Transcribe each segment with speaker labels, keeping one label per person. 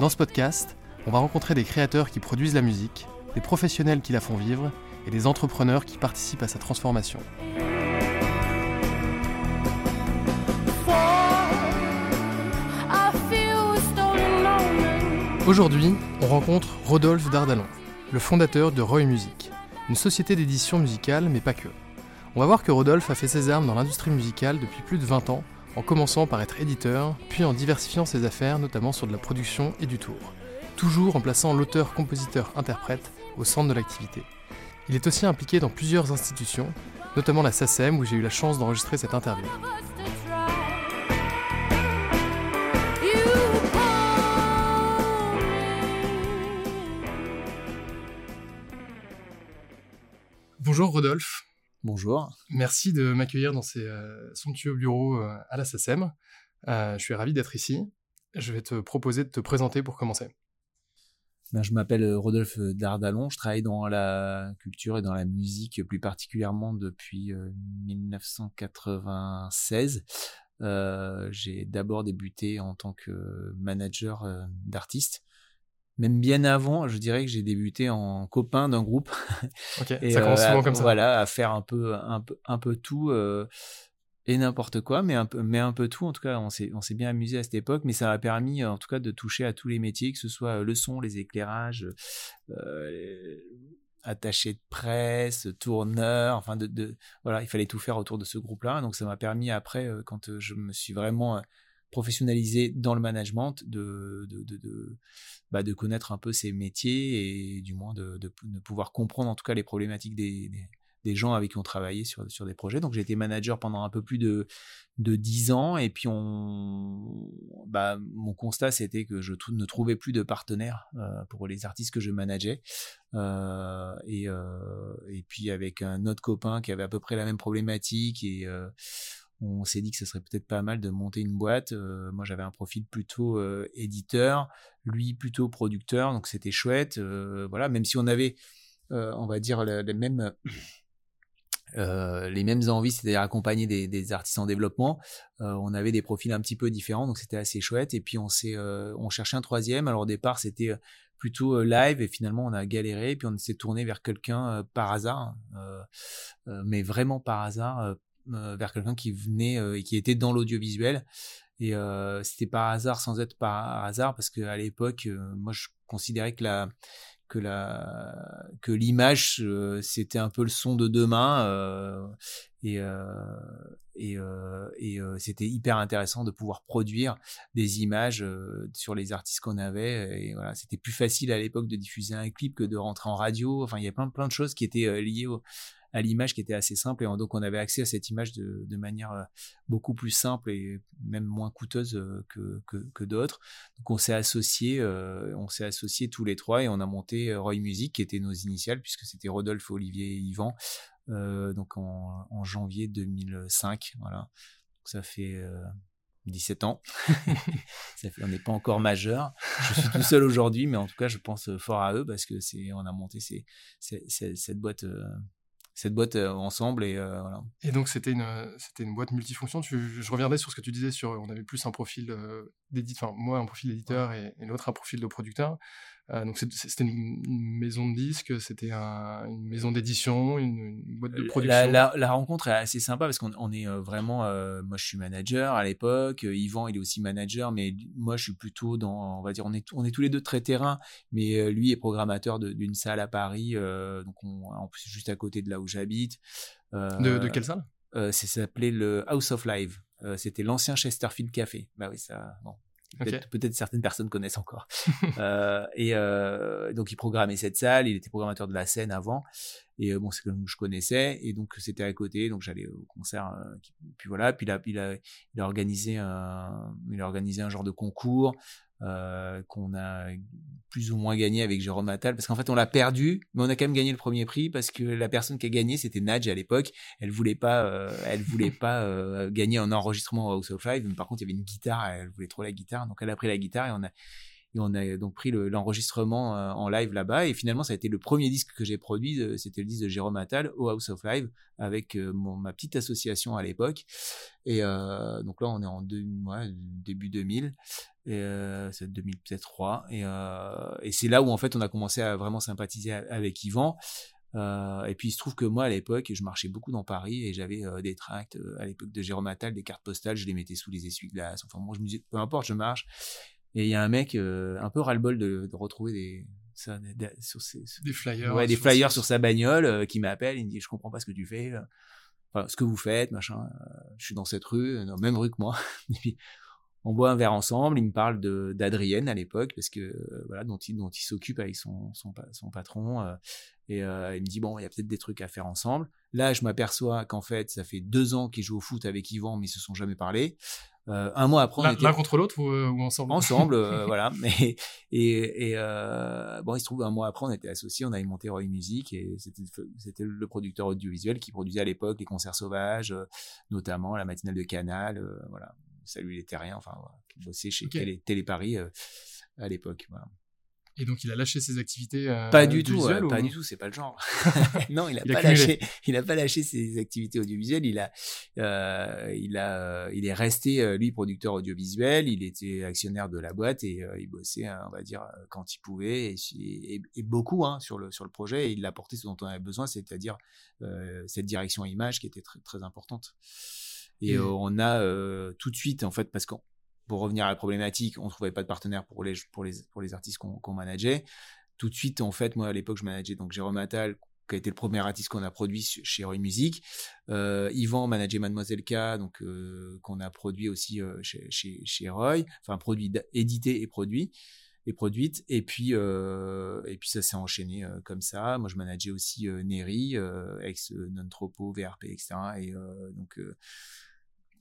Speaker 1: Dans ce podcast, on va rencontrer des créateurs qui produisent la musique, des professionnels qui la font vivre et des entrepreneurs qui participent à sa transformation. Aujourd'hui, on rencontre Rodolphe Dardalon, le fondateur de Roy Music, une société d'édition musicale, mais pas que. On va voir que Rodolphe a fait ses armes dans l'industrie musicale depuis plus de 20 ans en commençant par être éditeur, puis en diversifiant ses affaires, notamment sur de la production et du tour, toujours en plaçant l'auteur-compositeur-interprète au centre de l'activité. Il est aussi impliqué dans plusieurs institutions, notamment la SACEM où j'ai eu la chance d'enregistrer cette interview. Bonjour Rodolphe.
Speaker 2: Bonjour.
Speaker 1: Merci de m'accueillir dans ces euh, somptueux bureaux euh, à la SACEM. Euh, je suis ravi d'être ici. Je vais te proposer de te présenter pour commencer.
Speaker 2: Ben, je m'appelle Rodolphe Dardalon. Je travaille dans la culture et dans la musique, plus particulièrement depuis 1996. J'ai d'abord débuté en tant que manager d'artistes même bien avant, je dirais que j'ai débuté en copain d'un groupe.
Speaker 1: Ok, ça commence souvent comme ça.
Speaker 2: Voilà, à faire un peu, un peu, un peu tout euh, et n'importe quoi, mais un peu, mais un peu tout. En tout cas, on s'est, bien amusé à cette époque, mais ça m'a permis, en tout cas, de toucher à tous les métiers, que ce soit le son, les éclairages, euh, attaché de presse, tourneur, enfin de, de, voilà, il fallait tout faire autour de ce groupe-là. Donc ça m'a permis après, euh, quand je me suis vraiment professionnalisé dans le management, de, de, de, bah, de, connaître un peu ces métiers et du moins de, de, pouvoir comprendre en tout cas les problématiques des, des, gens avec qui on travaillait sur, sur des projets. Donc j'ai été manager pendant un peu plus de, de 10 ans et puis on, bah, mon constat c'était que je ne trouvais plus de partenaires euh, pour les artistes que je manageais. Euh, et, euh, et puis avec un autre copain qui avait à peu près la même problématique et on s'est dit que ce serait peut-être pas mal de monter une boîte. Euh, moi, j'avais un profil plutôt euh, éditeur, lui plutôt producteur, donc c'était chouette. Euh, voilà, même si on avait, on va dire, les mêmes. les mêmes envies, c'est-à-dire accompagner des, artistes en développement. on avait des profils un petit peu différents, donc c'était assez chouette. Et puis on s'est, on cherchait un troisième. Alors au départ, c'était plutôt live et finalement on a galéré. Puis on s'est tourné vers quelqu'un par hasard, mais vraiment par hasard, vers quelqu'un qui venait euh, et qui était dans l'audiovisuel. Et euh, c'était par hasard sans être par hasard parce qu'à l'époque, moi je considérais que la que la que l'image c'était un peu le son de demain et et, et c'était hyper intéressant de pouvoir produire des images sur les artistes qu'on avait et voilà c'était plus facile à l'époque de diffuser un clip que de rentrer en radio enfin il y a plein plein de choses qui étaient liées au, à l'image qui était assez simple et donc on avait accès à cette image de, manière euh, beaucoup plus simple et même moins coûteuse euh, que, que, d'autres. Donc on s'est associé, euh, on s'est associé tous les trois et on a monté Roy Music qui était nos initiales puisque c'était Rodolphe, Olivier et Yvan. Euh, donc en, janvier 2005, voilà. Ça fait 17 ans. on n'est pas encore majeur. Je suis tout seul aujourd'hui, mais en tout cas, je pense fort à eux parce que c'est, on a monté cette boîte cette boîte euh, ensemble et euh, voilà.
Speaker 1: Et donc c'était une c'était une boîte multifonction. je reviendrai sur ce que tu disais sur on avait plus un profil d'éditeur, moi un profil d'éditeur et, l'autre un profil de producteur. Euh, donc c'était une, maison de disques, c'était une maison d'édition, une, boîte de production.
Speaker 2: La, rencontre est assez sympa parce qu'on est euh, vraiment, euh, moi je suis manager à l'époque, Yvan il est aussi manager, mais moi je suis plutôt dans, on va dire, on est, on est tous les deux très terrain, mais lui est programmateur d'une salle à Paris, donc on, en plus juste à côté de là où j'habite.
Speaker 1: de, de quelle salle?
Speaker 2: Ça s'appelait le House of Live. Euh, c'était l'ancien Chesterfield Café. Bah oui, ça, bon, Peut-être certaines personnes connaissent encore. euh, et euh, donc il programmait cette salle, il était programmateur de la scène avant, et bon c'est comme je connaissais, et donc c'était à côté, donc j'allais au concert. Puis voilà, puis il a, il a, il a organisé un, il a organisé un genre de concours euh, qu'on a plus ou moins gagné avec Jérôme Attal, parce qu'en fait on l'a perdu, mais on a quand même gagné le premier prix parce que la personne qui a gagné c'était Nadj à l'époque. Elle voulait pas, euh, elle voulait pas euh, gagner en enregistrement au House of Live, mais par contre il y avait une guitare, elle voulait trop la guitare, donc elle a pris la guitare et on a et on a donc pris l'enregistrement en live là-bas. Et finalement, ça a été le premier disque que j'ai produit. C'était le disque de Jérôme Attal au House of Live avec ma petite association à l'époque. Et donc là, on est en début 2000. Et euh, c'est 2003. Et, euh, et c'est là où en fait on a commencé à vraiment sympathiser avec Yvan. Euh, et puis il se trouve que moi à l'époque, je marchais beaucoup dans Paris et j'avais des tracts à l'époque de Jérôme Attal, des cartes postales, je les mettais sous les essuie-glaces. Enfin moi je me disais peu importe, je marche. Et il y a un mec euh, un peu ras-le-bol de, de, retrouver des, ça, des, sur ses,
Speaker 1: des flyers,
Speaker 2: ouais, des flyers sur sa bagnole euh, qui m'appelle. Il me dit Je comprends pas ce que tu fais, euh, enfin, ce que vous faites, machin. je suis dans cette rue, dans même rue que moi. et puis, on boit un verre ensemble. Il me parle de d'Adrienne à l'époque, parce que voilà, dont il, dont il s'occupe avec son, son, son patron. et il me dit Bon, il y a peut-être des trucs à faire ensemble. Là, je m'aperçois qu'en fait, ça fait deux ans qu'il joue au foot avec Yvan, mais ils se sont jamais parlé. Euh, un mois après,
Speaker 1: était l'un contre l'autre ou, euh, ou, ensemble?
Speaker 2: Ensemble, euh, voilà. Mais et, et euh, bon, il se trouve un mois après, on était associés, on avait monté Roy Music et c'était c'était le producteur audiovisuel qui produisait à l'époque les concerts sauvages, notamment la matinale de Canal, voilà. Salut les terriens, enfin, voilà, qui bossait chez Télé, Télé, Paris à l'époque. Voilà.
Speaker 1: Et donc il a lâché ses activités
Speaker 2: euh, Pas du tout, pas du tout, c'est pas le genre. non, il a, pas lâché, il a pas lâché ses activités audiovisuelles. Il a, euh, il a, il est resté euh, lui producteur audiovisuel. Il était actionnaire de la boîte et euh, il bossait, hein, on va dire, quand il pouvait et, et, beaucoup hein, sur le sur le projet. Et il a porté ce dont on avait besoin, c'est-à-dire cette direction image qui était très très importante. Et on a tout de suite, en fait, parce qu'on pour revenir à la problématique, on trouvait pas de partenaire pour les, pour les, pour les artistes qu'on manageait. Tout de suite, en fait, moi, à l'époque, je manageais donc Jérôme Attal, qui a été le premier artiste qu'on a produit chez Roy Music. Euh, Yvan manageait Mademoiselle K, donc euh, qu'on a produit aussi euh, chez, chez, chez, Roy, enfin produit édité et produit et produite. Et puis euh, et puis ça s'est enchaîné euh, comme ça. Moi, je manageais aussi Neri, ex Nontropo, VRP, etc. Et donc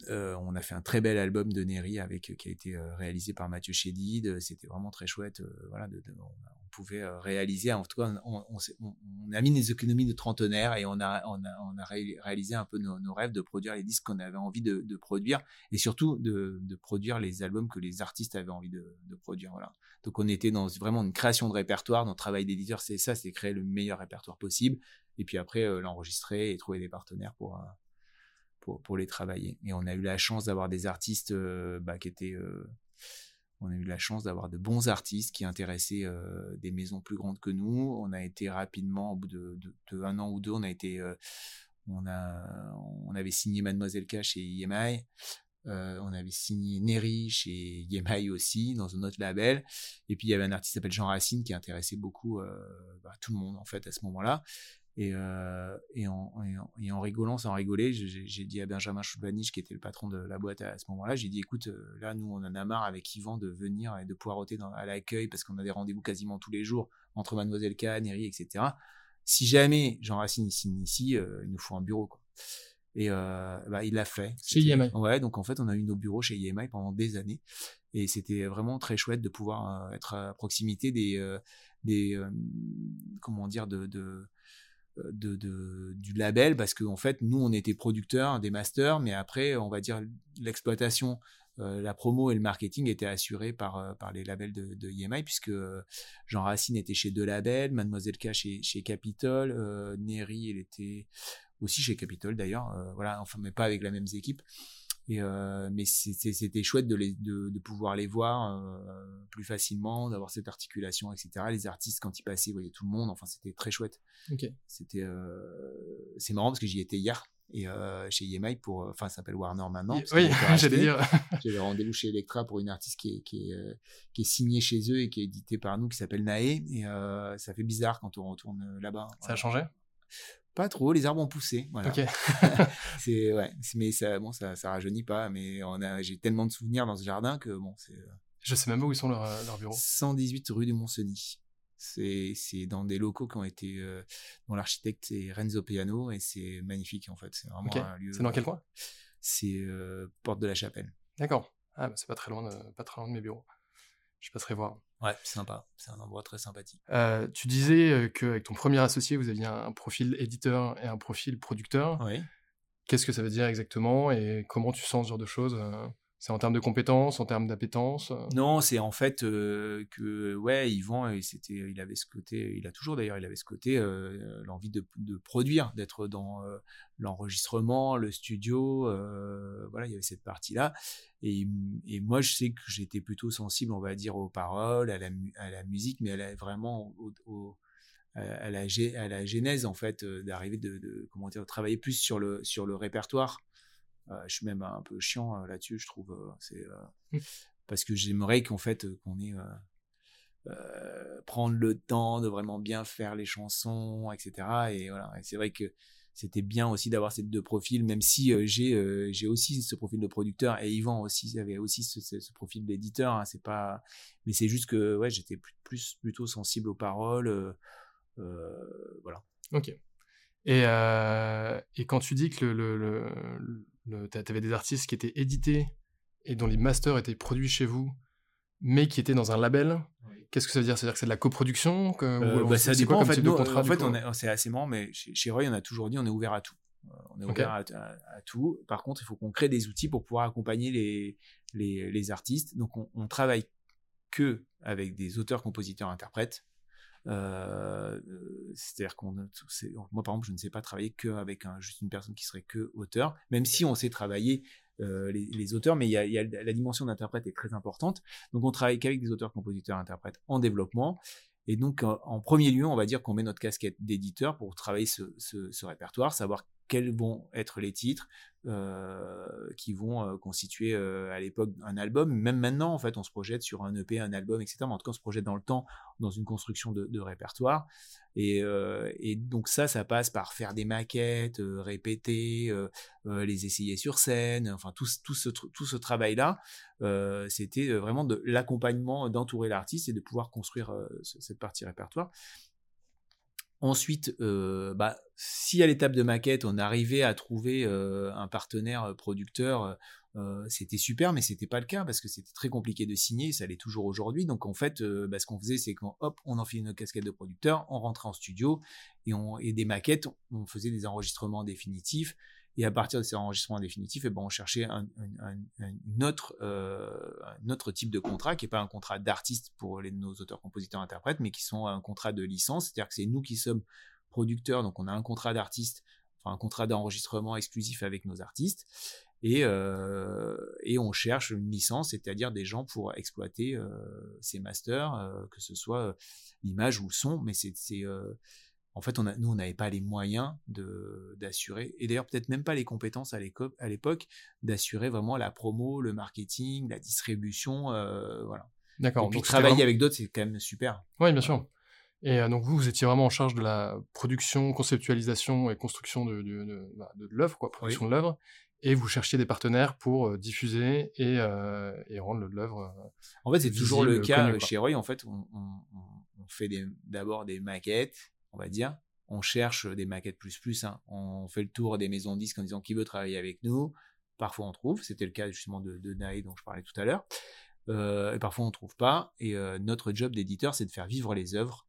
Speaker 2: euh, on a fait un très bel album de Neri avec euh, qui a été euh, réalisé par Mathieu Chédid. C'était vraiment très chouette. voilà, on, pouvait réaliser. En tout cas, on, a mis des économies de trentenaire et on a, réalisé un peu nos, rêves de produire les disques qu'on avait envie de, produire et surtout de, produire les albums que les artistes avaient envie de, produire. Voilà. Donc on était dans vraiment une création de répertoire. Notre travail d'éditeur, c'est ça, c'est créer le meilleur répertoire possible et puis après l'enregistrer et trouver des partenaires pour pour, les travailler. Et on a eu la chance d'avoir des artistes euh, bah, qui étaient euh, on a eu la chance d'avoir de bons artistes qui intéressaient euh, des maisons plus grandes que nous. On a été rapidement, au bout de, un an ou deux, on a été, on a, on avait signé Mademoiselle K chez EMI. on avait signé Neri chez EMI aussi dans un autre label. Et puis il y avait un artiste qui s'appelle Jean Racine qui intéressait beaucoup bah, tout le monde en fait à ce moment-là. Et, euh, et, en, et, en, rigolant, sans rigoler, j'ai dit à Benjamin Choubanich, qui était le patron de la boîte à, ce moment-là, j'ai dit écoute, euh, là, nous, on en a marre avec Yvan de venir et de poireauter dans, à l'accueil parce qu'on a des rendez-vous quasiment tous les jours entre Mademoiselle K, Neri, etc. Si jamais Jean Racine signe ici, euh, il nous faut un bureau. Quoi. Et euh, bah, il l'a fait.
Speaker 1: Chez EMI.
Speaker 2: Ouais, donc en fait, on a eu nos bureaux chez EMI pendant des années. Et c'était vraiment très chouette de pouvoir être à proximité des, des comment dire, de, de de, du label parce qu'en en fait nous on était producteurs des masters mais après on va dire l'exploitation euh, la promo et le marketing étaient assurés par, euh, par les labels de, de EMI puisque euh, Jean Racine était chez deux labels, Mademoiselle K chez, chez Capitol, Neri elle était aussi chez Capitol d'ailleurs, voilà, enfin mais pas avec la même équipe. Et mais c'était chouette de, les, de, de, pouvoir les voir plus facilement, d'avoir cette articulation, etc. Les artistes quand ils passaient, voyaient tout le monde. Enfin, c'était très chouette. C'était c'est marrant parce que j'y étais hier et chez EMI pour enfin ça s'appelle Warner maintenant
Speaker 1: oui j'allais dire
Speaker 2: j'avais rendez-vous chez Electra pour une artiste qui est, qui est, qui est signée chez eux et qui est éditée par nous qui s'appelle Nae et ça fait bizarre quand on retourne là-bas
Speaker 1: ça a changé?
Speaker 2: Pas trop, les arbres ont poussé. Voilà.
Speaker 1: Ok.
Speaker 2: c'est ouais, mais ça, bon, ça, ça rajeunit pas. Mais on a, j'ai tellement de souvenirs dans ce jardin que bon, c'est.
Speaker 1: Je sais même pas où ils sont leurs, leurs bureaux.
Speaker 2: 118 rue du Mont-Cenis. C'est, c'est dans des locaux qui ont été, euh, dont l'architecte est Renzo Piano et c'est magnifique en fait. C'est vraiment un lieu.
Speaker 1: C'est dans quel coin?
Speaker 2: C'est euh, Porte de la Chapelle.
Speaker 1: D'accord. Ah, bah, c'est pas très loin, de, pas très loin de mes bureaux. Je passerai voir.
Speaker 2: Ouais, c'est sympa. C'est un endroit très sympathique.
Speaker 1: Euh, tu disais euh, qu'avec ton premier associé, vous aviez un, profil éditeur et un profil producteur.
Speaker 2: Oui.
Speaker 1: Qu'est-ce que ça veut dire exactement et comment tu sens ce genre de choses euh? C'est en termes de compétences, en termes d'appétence euh
Speaker 2: Non, c'est en fait euh, que ouais, Yvan, c'était, il avait ce côté, il a toujours d'ailleurs, il avait ce côté, euh, l'envie de, de, produire, d'être dans l'enregistrement, le studio, voilà, il y avait cette partie-là. Et, moi, je sais que j'étais plutôt sensible, on va dire, aux paroles, à la, la musique, mais elle a vraiment à la, à la genèse en fait d'arriver de, de, comment dire travailler plus sur le sur le répertoire je suis même un peu chiant euh, là-dessus, je trouve. Euh, c'est mmh. parce que j'aimerais qu'en fait qu'on ait prendre le temps de vraiment bien faire les chansons, etc. Et voilà. c'est vrai que c'était bien aussi d'avoir ces deux profils, même si j'ai j'ai aussi ce profil de producteur et Yvan aussi avait aussi ce, profil d'éditeur. Hein, c'est pas, mais c'est juste que ouais, j'étais plus, plus, plutôt sensible aux paroles, voilà.
Speaker 1: Ok. Et, et quand tu dis que le, avais des artistes qui étaient édités et dont les masters étaient produits chez vous, mais qui étaient dans un label. Qu'est-ce que ça veut dire? C'est-à-dire que c'est de la coproduction que,
Speaker 2: euh, bah, Ça dépend. En fait, en fait c'est assez marrant, mais chez, Roy, on a toujours dit on est ouvert à tout. Euh, on est ouvert à, tout. Par contre, il faut qu'on crée des outils pour pouvoir accompagner les, les, les artistes. Donc, on, on travaille que avec des auteurs, compositeurs, interprètes. Euh, c'est-à-dire qu'on, moi par exemple, je ne sais pas travailler qu'avec un, juste une personne qui serait que auteur, même si on sait travailler euh, les, auteurs, mais il y a, la dimension d'interprète est très importante. Donc on travaille qu'avec des auteurs, compositeurs, interprètes en développement. Et donc, en premier lieu, on va dire qu'on met notre casquette d'éditeur pour travailler ce, ce répertoire, savoir quels vont être les titres euh, qui vont euh, constituer euh, à l'époque un album. Même maintenant, en fait, on se projette sur un EP, un album, etc. Mais en tout cas, on se projette dans le temps, dans une construction de, répertoire. Et, et, donc ça, ça passe par faire des maquettes, répéter, les essayer sur scène. Enfin, tout, tout ce, tout ce travail-là, c'était vraiment de l'accompagnement, d'entourer l'artiste et de pouvoir construire cette partie répertoire. Ensuite, euh, bah, si à l'étape de maquette, on arrivait à trouver euh, un partenaire euh, producteur, c'était super, mais c'était pas le cas parce que c'était très compliqué de signer, ça l'est toujours aujourd'hui. Donc en fait, bah, ce qu'on faisait, c'est qu'on hop, on enfilait notre casquette de producteur, on rentrait en studio et, on, et des maquettes, on faisait des enregistrements définitifs. Et à partir de ces enregistrements définitifs, et eh ben, on cherchait un, une autre, euh, un autre type de contrat qui n'est pas un contrat d'artiste pour les, nos auteurs, compositeurs, interprètes, mais qui sont un contrat de licence. C'est-à-dire que c'est nous qui sommes producteurs, donc on a un contrat d'artiste, enfin un contrat d'enregistrement exclusif avec nos artistes. Et, euh, on cherche une licence, c'est-à-dire des gens pour exploiter euh, ces masters, que ce soit l'image ou le son, mais c'est en fait, on a, nous, on n'avait pas les moyens de, d'assurer, et d'ailleurs peut-être même pas les compétences à l'époque, d'assurer vraiment la promo, le marketing, la distribution, euh, voilà.
Speaker 1: D'accord.
Speaker 2: Et puis travailler avec d'autres, c'est quand même super.
Speaker 1: Oui, bien sûr. Et euh, donc vous, vous étiez vraiment en charge de la production, conceptualisation et construction de, de, de, bah, l'œuvre, quoi, production de l'œuvre, et vous cherchiez des partenaires pour euh, diffuser et, et rendre l'œuvre.
Speaker 2: en fait, c'est toujours le cas chez Roy. En fait, on, on, on fait d'abord des maquettes, on va dire. On cherche des maquettes plus plus. Hein. On fait le tour des maisons de disques en disant qui veut travailler avec nous. Parfois on trouve. C'était le cas justement de, de Nae dont je parlais tout à l'heure. Euh, et parfois on trouve pas. Et euh, notre job d'éditeur, c'est de faire vivre les œuvres.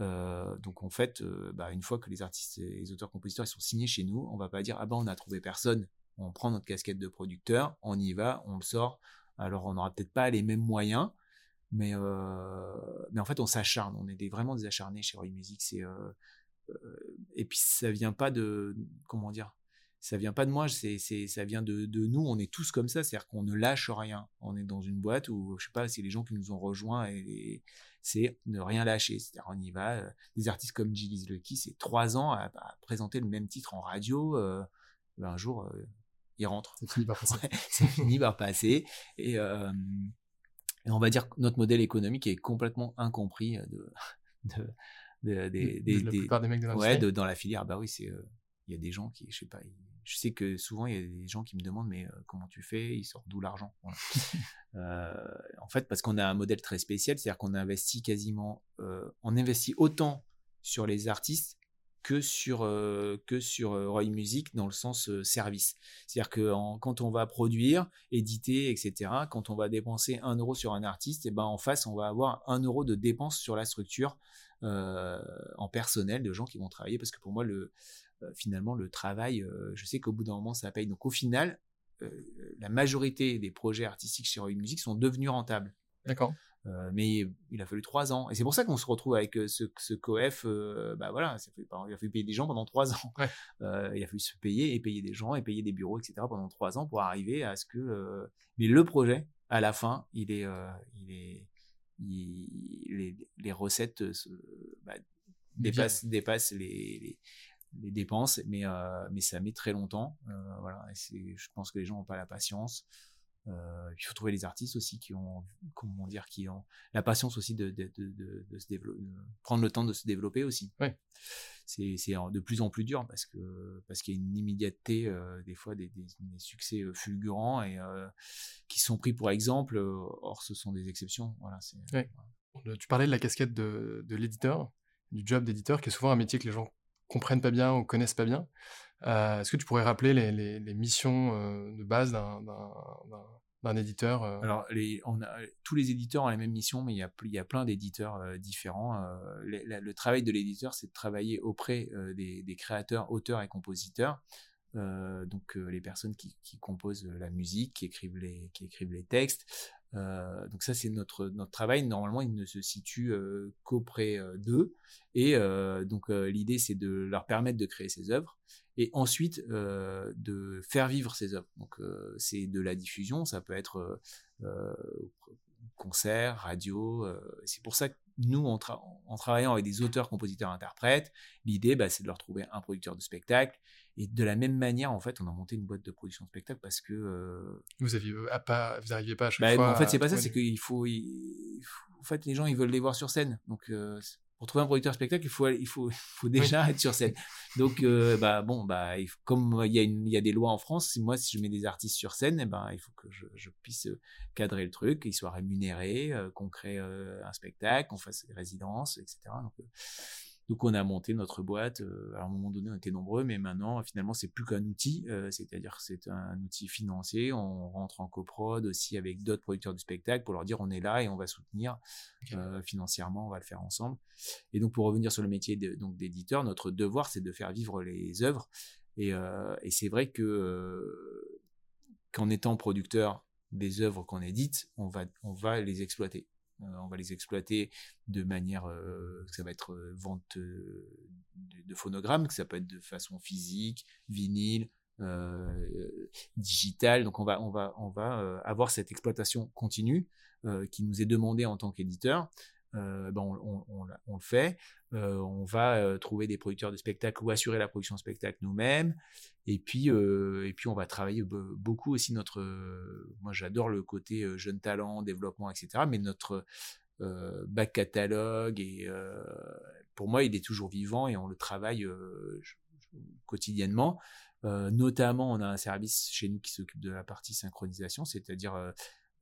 Speaker 2: Euh, donc en fait, bah, une fois que les artistes et les auteurs-compositeurs sont signés chez nous, on va pas dire ah ben on a trouvé personne. On prend notre casquette de producteur, on y va, on le sort. Alors on n'aura peut-être pas les mêmes moyens, mais, euh, mais en fait, on s'acharne. On est des, vraiment des acharnés chez Roy Music. C'est, euh, euh, et puis, ça vient pas de. Comment dire ça vient pas de moi, c'est, c'est, ça vient de, de, nous. On est tous comme ça, c'est-à-dire qu'on ne lâche rien. On est dans une boîte où, je sais pas, c'est les gens qui nous ont rejoints et, c'est ne rien lâcher. C'est-à-dire, on y va. Euh, des artistes comme Gilles Lucky, c'est trois ans à, présenter le même titre en radio. Euh, ben, un jour, euh, il rentre.
Speaker 1: C'est fini par passer.
Speaker 2: c'est fini par passer. Et, et, on va dire que notre modèle économique est complètement incompris de, de, de, des,
Speaker 1: la plupart des mecs de
Speaker 2: l'industrie. Ouais, dans la filière. Bah oui, c'est il y a des gens qui, je sais pas, je sais que souvent il y a des gens qui me demandent mais euh, comment tu fais? Ils sortent d'où l'argent? Euh, En fait, parce qu'on a un modèle très spécial, c'est-à-dire qu'on investit quasiment, euh, on investit autant sur les artistes que sur que sur Roy Music dans le sens service. C'est-à-dire que quand on va produire, éditer, etc., quand on va dépenser un euro sur un artiste, et ben en face on va avoir un euro de dépense sur la structure en personnel de gens qui vont travailler parce que pour moi le euh, finalement le travail, euh, je sais qu'au bout d'un moment ça paye. Donc au final, euh, la majorité des projets artistiques chez Roy Music sont devenus rentables.
Speaker 1: D'accord.
Speaker 2: Mais il a fallu trois ans. Et c'est pour ça qu'on se retrouve avec ce, ce COEF. bah voilà, ça fait, il a fallu payer des gens pendant trois ans. il a fallu se payer et payer des gens et payer des bureaux, etc. pendant trois ans pour arriver à ce que. mais le projet, à la fin, il est, il est, les, les, recettes bah, dépassent, dépassent les, les dépenses, mais, euh, mais ça met très longtemps. Euh, voilà, et je pense que les gens n'ont pas la patience. Euh, il faut trouver les artistes aussi qui ont, comment dire, qui ont la patience aussi de, de, de, de se développer, prendre le temps de se développer aussi.
Speaker 1: Ouais.
Speaker 2: C'est, c'est de plus en plus dur parce que parce qu'il y a une immédiateté, euh, des fois des, des, des, succès euh, fulgurants et euh, qui sont pris pour exemple. or, ce sont des exceptions. Voilà. C'est,
Speaker 1: ouais. Tu parlais de la casquette de, de l'éditeur, du job d'éditeur, qui est souvent un métier que les gens comprennent pas bien ou connaissent pas bien. Euh, est-ce que tu pourrais rappeler les, missions euh, de base d'un éditeur euh?
Speaker 2: Alors, tous les éditeurs ont la même mission, mais il y a, plein d'éditeurs différents. le travail de l'éditeur, c'est de travailler auprès des, créateurs, auteurs et compositeurs. donc les personnes qui, composent la musique, qui écrivent les, qui écrivent les textes, donc ça c'est notre notre travail. Normalement, il ne se situe euh, qu'auprès d'eux. Et donc l'idée c'est de leur permettre de créer ces œuvres et ensuite de faire vivre ces œuvres. Donc c'est de la diffusion. Ça peut être concert, radio. c'est pour ça que nous, en, en, travaillant avec des auteurs, compositeurs, interprètes, l'idée, bah, c'est de leur trouver un producteur de spectacle. Et de la même manière, en fait, on a monté une boîte de production de spectacle parce que euh,
Speaker 1: vous aviez euh, pas, vous arriviez pas à chaque
Speaker 2: bah,
Speaker 1: fois.
Speaker 2: En fait, c'est pas ça, c'est qu'il faut, en fait, les gens, ils veulent les voir sur scène. Donc, euh, pour trouver un producteur de spectacle, il faut, il faut, faut déjà être sur scène. Donc, bah bon, bah, comme il y a il y a des lois en France, si moi, si je mets des artistes sur scène, eh ben, il faut que je, je puisse cadrer le truc, qu'ils soient rémunérés, qu'on crée un spectacle, qu'on fasse des résidences, etc. Donc, donc on a monté notre boîte. Euh, à un moment donné, on était nombreux, mais maintenant, finalement, c'est plus qu'un outil. Euh, c'est-à-dire, c'est un outil financier. On rentre en coprod aussi avec d'autres producteurs de spectacle pour leur dire on est là et on va soutenir euh, financièrement. On va le faire ensemble. Et donc, pour revenir sur le métier de, donc d'éditeur, notre devoir, c'est de faire vivre les œuvres. Et, et c'est vrai que qu'en étant producteur des œuvres qu'on édite, on va on va les exploiter. Euh, on va les exploiter de manière, euh, ça va être euh, vente de, phonogrammes, que ça peut être de façon physique, vinyle, digital. Donc on va, on va, on va avoir cette exploitation continue qui nous est demandée en tant qu'éditeur. Ben on, le fait. on va trouver des producteurs de spectacles ou assurer la production de spectacle nous-mêmes. Et puis, et puis on va travailler beaucoup aussi notre. moi, j'adore le côté jeune talent, développement, etc. Mais notre back catalogue et pour moi, il est toujours vivant et on le travaille quotidiennement. notamment, on a un service chez nous qui s'occupe de la partie synchronisation, c'est-à-dire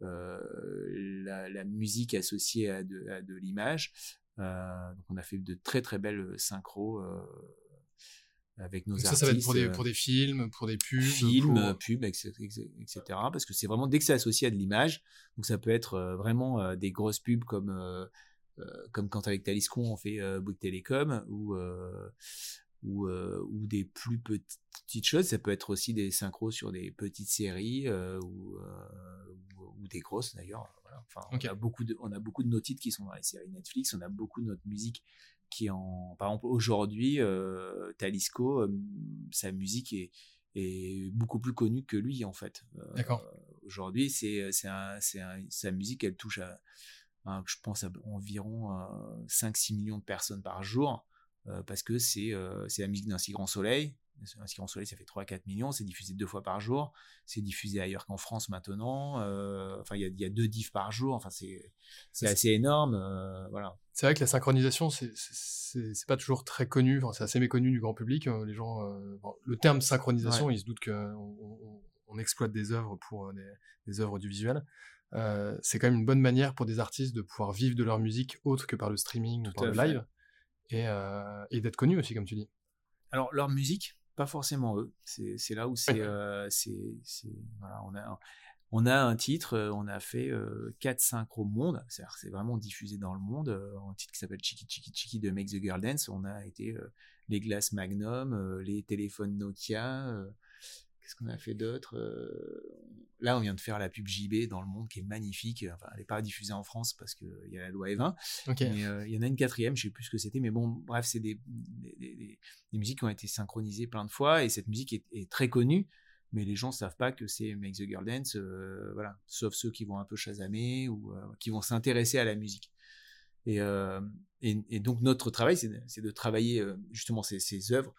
Speaker 2: la, la, musique associée à de, à de l'image. donc, on a fait de très très belles synchros avec nos artistes.
Speaker 1: Ça, ça va être pour des, pour des films, pour des pubs.
Speaker 2: Films, pubs, etc., Parce que c'est vraiment dès que c'est associé à de l'image. Donc ça peut être vraiment euh, des grosses pubs comme euh, euh, comme quand avec Taliscon on fait Bouygues Télécom ou ou ou des plus petites choses. Ça peut être aussi des synchros sur des petites séries ou, ou, des grosses d'ailleurs. Voilà. Enfin, on a beaucoup de on a beaucoup de nos titres qui sont dans les séries Netflix. On a beaucoup de notre musique qui en par exemple aujourd'hui euh, Talisco euh, sa musique est est beaucoup plus connu que lui en fait.
Speaker 1: D'accord.
Speaker 2: Aujourd'hui, c'est sa musique, elle touche à, je pense à environ 5-6 millions de personnes par jour parce que c'est c'est la musique d'un si grand soleil un ski soleil, ça fait 3-4 millions. C'est diffusé deux fois par jour. C'est diffusé ailleurs qu'en France maintenant. Euh, enfin, il y a, deux diffs par jour. Enfin, c'est assez énorme. Euh, voilà.
Speaker 1: C'est vrai que la synchronisation, c'est pas toujours très connu. Enfin, c'est assez méconnu du grand public. Euh, les gens, le terme synchronisation, ils se doutent qu'on on, exploite des œuvres pour des, œuvres du visuel. c'est quand même une bonne manière pour des artistes de pouvoir vivre de leur musique autre que par le streaming ou par le live et, et d'être connus aussi, comme tu dis.
Speaker 2: Alors, leur musique, pas forcément eux. C'est là où c'est. Euh, voilà, on, a, on a un titre, euh, on a fait 4-5 au monde, c'est vraiment diffusé dans le monde. Euh, un titre qui s'appelle Chiki Chiki Chiki de Make the Girl Dance. On a été les glaces Magnum, les téléphones Nokia. Qu'est-ce qu'on a fait d'autre Là, on vient de faire la pub JB dans le monde qui est magnifique. Enfin, elle n'est pas diffusée en France parce qu'il y a la loi E20. Mais il y en a une quatrième, je sais plus ce que c'était. Mais bon, bref, c'est des, des, musiques qui ont été synchronisées plein de fois et cette musique est, très connue. Mais les gens ne savent pas que c'est Make the Girl Dance, voilà, sauf ceux qui vont un peu chasamer ou qui vont s'intéresser à la musique. Et, et, donc notre travail, c'est de travailler justement ces, ces œuvres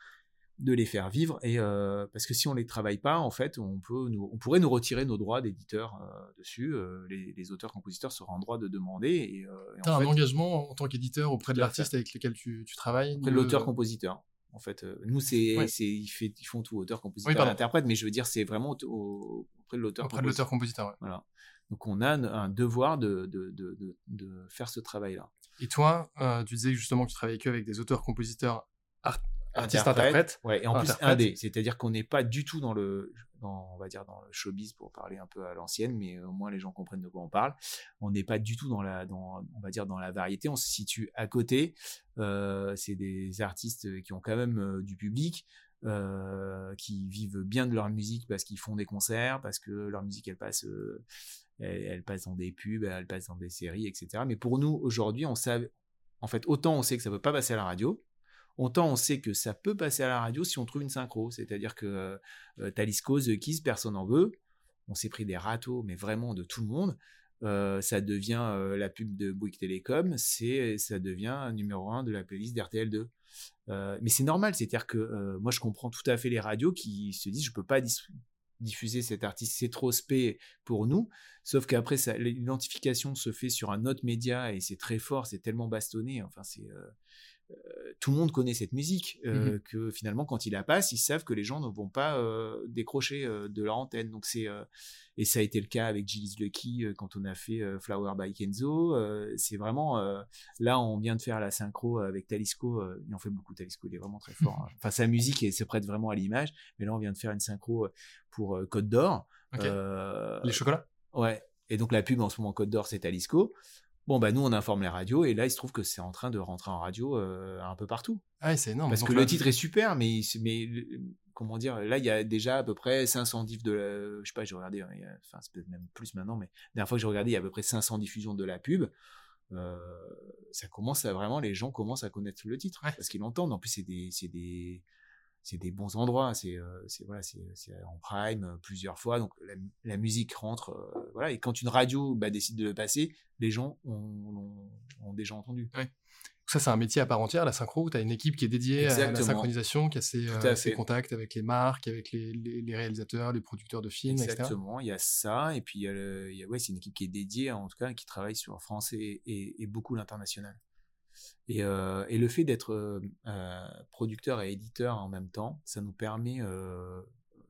Speaker 2: de les faire vivre et euh, parce que si on les travaille pas en fait on peut on pourrait nous retirer nos droits d'éditeur euh, dessus euh, les, auteurs compositeurs seraient en droit de demander et,
Speaker 1: tu as un engagement en tant qu'éditeur auprès de l'artiste avec lequel tu, travailles
Speaker 2: auprès de l'auteur compositeur en fait nous c'est ils, font tout auteur compositeur interprète mais je veux dire c'est vraiment auprès de l'auteur
Speaker 1: auprès de l'auteur compositeur
Speaker 2: voilà. Donc on a un, devoir de, de, faire ce travail là
Speaker 1: et toi tu disais justement que tu travaillais que avec des auteurs compositeurs artiste interprète.
Speaker 2: Ouais, et en plus indé, c'est-à-dire qu'on n'est pas du tout dans le, on va dire dans le showbiz pour parler un peu à l'ancienne, mais au moins les gens comprennent de quoi on parle. On n'est pas du tout dans la, dans, on va dire dans la variété. On se situe à côté. Euh, c'est des artistes qui ont quand même euh, du public. Euh, qui vivent bien de leur musique parce qu'ils font des concerts, parce que leur musique elle passe, elle, elle, passe dans des pubs, elle passe dans des séries, etc. Mais pour nous aujourd'hui, on sait, en fait, autant on sait que ça peut pas passer à la radio, Autant on sait que ça peut passer à la radio si on trouve une synchro. C'est-à-dire que euh, Talisco, The Kiss, personne n'en veut. On s'est pris des râteaux, mais vraiment de tout le monde. Euh, ça devient euh, la pub de Bouygues Télécom, ça devient numéro un de la playlist d'RTL2. mais c'est normal, c'est-à-dire que moi je comprends tout à fait les radios qui se disent je peux pas diffuser cet artiste, c'est trop spé pour nous. Sauf qu'après l'identification se fait sur un autre média et c'est très fort, c'est tellement bastonné. Enfin c'est euh, tout le monde connaît cette musique, euh, mmh que finalement, quand il la passe, ils savent que les gens ne vont pas euh, décrocher de leur antenne. Donc c'est et ça a été le cas avec Gilles Lucky quand on a fait Flower by Kenzo. c'est vraiment là, on vient de faire la synchro avec Talisco. il en fait beaucoup, Talisco, il est vraiment très fort. Hein. Enfin, sa musique se prête vraiment à l'image. Mais là, on vient de faire une synchro pour Côte d'Or.
Speaker 1: les chocolats?
Speaker 2: Ouais. Et donc la pub en ce moment Côte d'Or, c'est Talisco. Bon, bah nous, on informe les radios, et là, il se trouve que c'est en train de rentrer en radio euh, un peu partout.
Speaker 1: Ah, c'est énorme.
Speaker 2: Parce que le titre est super, mais, mais comment dire, là, il y a déjà à peu près 500 diffs de la, je sais pas, j'ai regardé, enfin, c'est peut-être même plus maintenant, mais la dernière fois que j'ai regardé, il y a à peu près 500 diffusions de la pub. Euh, ça commence à vraiment, les gens commencent à connaître le titre, parce qu'ils l'entendent. En plus, c'est des, c'est des, c'est des bons endroits. C'est euh, voilà, c'est en prime euh, plusieurs fois. Donc la, musique rentre, euh, voilà. Et quand une radio bah, décide de le passer, les gens ont, ont, déjà entendu.
Speaker 1: Ça, c'est un métier à part entière, la synchro. Tu as une équipe qui est dédiée à la synchronisation, qui a ses, contacts avec les marques, avec les, les, réalisateurs, les producteurs de films,
Speaker 2: Exactement, il y a ça. Et puis, il y a, ouais, c'est une équipe qui est dédiée, en tout cas, qui travaille sur France et, et beaucoup l'international. Et, euh, et, le fait d'être euh, euh, producteur et éditeur en même temps, ça nous permet,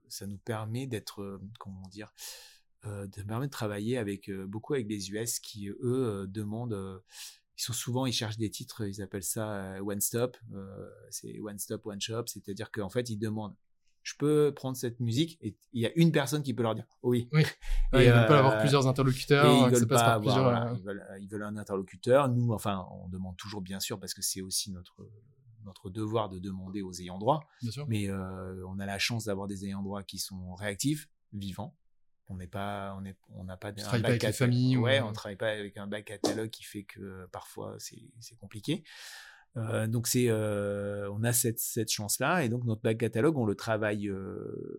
Speaker 2: ça nous permet d'être, comment dire, de permet de travailler avec beaucoup avec les US qui eux demandent ils sont souvent, ils cherchent des titres, ils appellent ça one stop, c'est one stop, one shop, c'est-à-dire qu'en fait, ils demandent je peux prendre cette musique et il y a une personne qui peut leur dire oui.
Speaker 1: Oui. Et, ils veulent pas avoir euh, plusieurs interlocuteurs.
Speaker 2: ils, veulent pas euh, ils, veulent, un interlocuteur. Nous, enfin, on demande toujours bien sûr parce que c'est aussi notre notre devoir de demander aux ayants droit.
Speaker 1: Bien sûr.
Speaker 2: Mais euh, on a la chance d'avoir des ayants droit qui sont réactifs, vivants. On n'est pas, on est, on n'a pas
Speaker 1: un bac avec les familles.
Speaker 2: Ouais, on travaille pas avec un bac catalogue qui fait que parfois c'est compliqué. Donc c'est, on a cette, chance-là et donc notre back catalogue, on le travaille,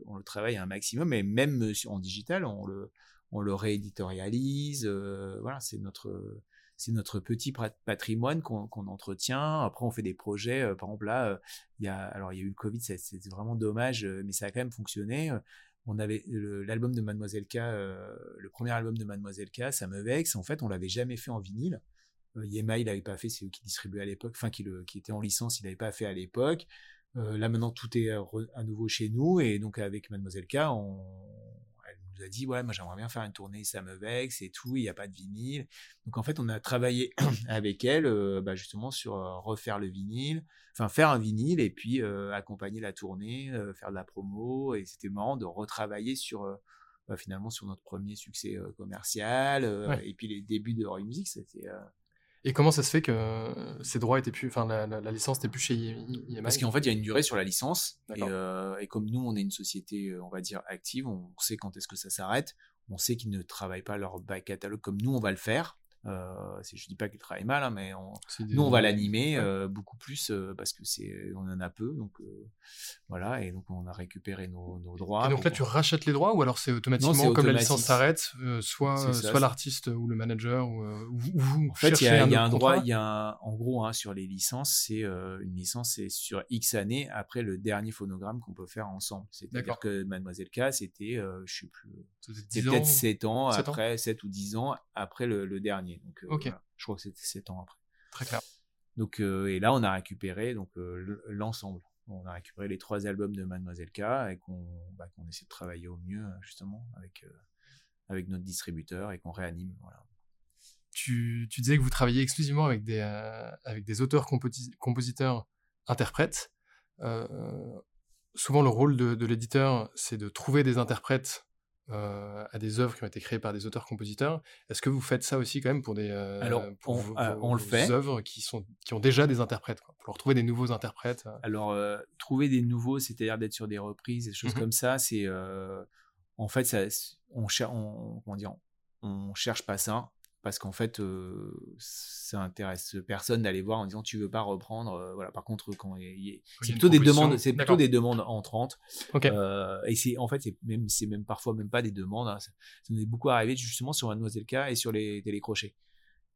Speaker 2: on le travaille un maximum et même en digital, on le, rééditorialise. voilà, c'est notre, c'est notre petit patrimoine qu'on entretient. Après, on fait des projets. par exemple, là, il y a, alors il y a eu le Covid, c'est vraiment dommage, mais ça a quand même fonctionné on avait l'album de Mademoiselle K, le premier album de Mademoiselle K, ça me vexe. En fait, on l'avait jamais fait en vinyle. Yema, il n'avait pas fait, c'est eux qui distribuaient à l'époque, enfin qui, qui était en licence, il n'avait pas fait à l'époque. là maintenant, tout est à nouveau chez nous. Et donc avec Mademoiselle K, on, nous a dit ouais moi j'aimerais bien faire une tournée ça me vexe et tout il n'y a pas de vinyle donc en fait on a travaillé avec elle euh, bah, justement sur euh, refaire le vinyle enfin faire un vinyle et puis euh, accompagner la tournée faire de la promo. Et c'était marrant de retravailler sur bah, finalement sur notre premier succès commercial et puis les débuts de Roy Music c'était
Speaker 1: et comment ça se fait que ces droits étaient plus, enfin la, licence n'était plus chez IMI
Speaker 2: Parce qu'en fait, il y a une durée sur la licence, euh, et, comme nous, on est une société, euh, on va dire active, on sait quand est-ce que ça s'arrête, on sait qu'ils ne travaillent pas leur back catalogue comme nous, on va le faire. Euh, je dis pas qu'il travaille mal, hein, mais nous on va l'animer euh, beaucoup plus euh, parce que c'est on en a peu, donc euh, voilà et donc on a récupéré nos, droits.
Speaker 1: Et donc là tu rachètes les droits ou alors c'est automatiquement comme la licence s'arrête, soit soit l'artiste ou le manager ou, vous
Speaker 2: En fait il y, a un, droit, il y a en gros hein, sur les licences c'est une licence c'est sur X années après le dernier phonogramme qu'on peut faire ensemble. C'est-à-dire que Mademoiselle K c'était je sais plus, c'est peut-être 7 ans, après 7 ou 10 ans après le dernier. Donc, euh, je crois que c'était 7 ans après.
Speaker 1: Très clair.
Speaker 2: Donc, euh, et là, on a récupéré donc euh, l'ensemble. On a récupéré les trois albums de Mademoiselle K et bah, qu'on essaie de travailler au mieux, justement, avec, avec notre distributeur et qu'on réanime. Voilà.
Speaker 1: Tu, tu, disais que vous travaillez exclusivement avec des, avec des auteurs, compositeurs, interprètes. souvent, le rôle de, de l'éditeur, c'est de trouver des interprètes euh, à des œuvres qui ont été créées par des auteurs-compositeurs. Est-ce que vous faites ça aussi quand même pour des euh,
Speaker 2: Alors,
Speaker 1: pour
Speaker 2: on, euh, on le fait.
Speaker 1: œuvres qui sont qui ont déjà des interprètes, quoi, pour trouver des nouveaux interprètes
Speaker 2: Alors trouver des nouveaux, c'est-à-dire d'être sur des reprises, des choses mmh comme ça, c'est en fait ça, on, on, comment dire, on cherche pas ça parce qu'en fait, ça intéresse personne d'aller voir en disant tu veux pas reprendre. voilà. Par contre, quand c'est plutôt des demandes, c'est plutôt des demandes entrantes. et c'est en fait, c'est même, c'est même parfois même pas des demandes. Hein. Ça, nous est beaucoup arrivé justement sur Mademoiselle K et sur les télécrochets.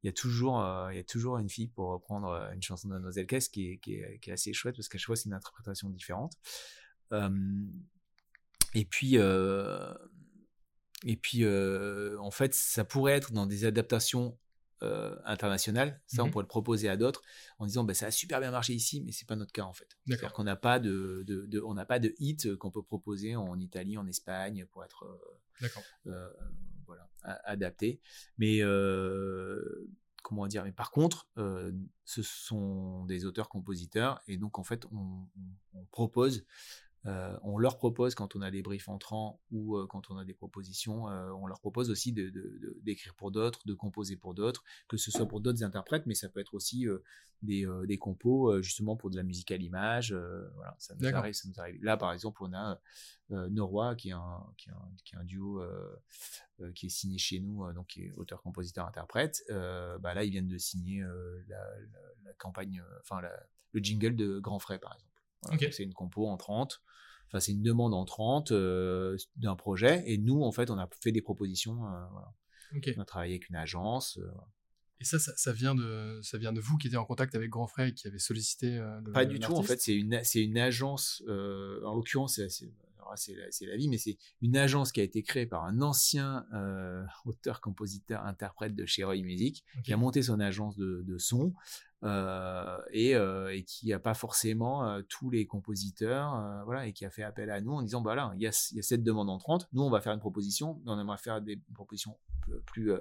Speaker 2: Il y a toujours, il y a toujours une fille pour reprendre une chanson de Mademoiselle K, ce qui est, qui est, qui est assez chouette parce qu'à chaque fois c'est une interprétation différente. et puis et puis, euh, en fait, ça pourrait être dans des adaptations euh, internationales. Ça, on mmh pourrait le proposer à d'autres en disant, bah, ça a super bien marché ici, mais c'est pas notre cas en fait. C'est-à-dire qu'on n'a pas de, de, on n'a pas de hit qu'on peut proposer en Italie, en Espagne pour être, euh, voilà, adapté. Mais comment dire? Mais par contre, ce sont des auteurs-compositeurs et donc en fait, on, on propose euh, on leur propose quand on a des briefs entrants ou euh, quand on a des propositions, euh, on leur propose aussi d'écrire pour d'autres, de composer pour d'autres, que ce soit pour d'autres interprètes, mais ça peut être aussi des, compos justement pour de la musique à l'image. voilà, ça nous, arrive, ça nous, arrive, Là, par exemple, on a Noroi qui est un, qui un, duo qui est signé chez nous, donc qui est auteur, compositeur, interprète. bah là, ils viennent de signer la, campagne, enfin le jingle de Grand Frais, par exemple. C'est une compo en 30. Enfin, c'est une demande en 30 euh, d'un projet. Et nous, en fait, on a fait des propositions. Euh, on a travaillé avec une agence. Euh,
Speaker 1: et ça, ça, vient de, ça vient de vous qui étiez en contact avec Grand Frère et qui avait sollicité.
Speaker 2: Pas du tout, en fait, c'est une, c'est une agence, en l'occurrence, c'est, c'est la, vie, mais c'est une agence qui a été créée par un ancien auteur, compositeur, interprète de chez Roy Music, qui a monté son agence de, de son, euh, et, euh, et, qui n'a pas forcément euh, tous les compositeurs, voilà, et qui a fait appel à nous en disant, bah là, il y a, y a, cette demande entrante, nous on va faire une proposition, mais on aimerait faire des propositions plus,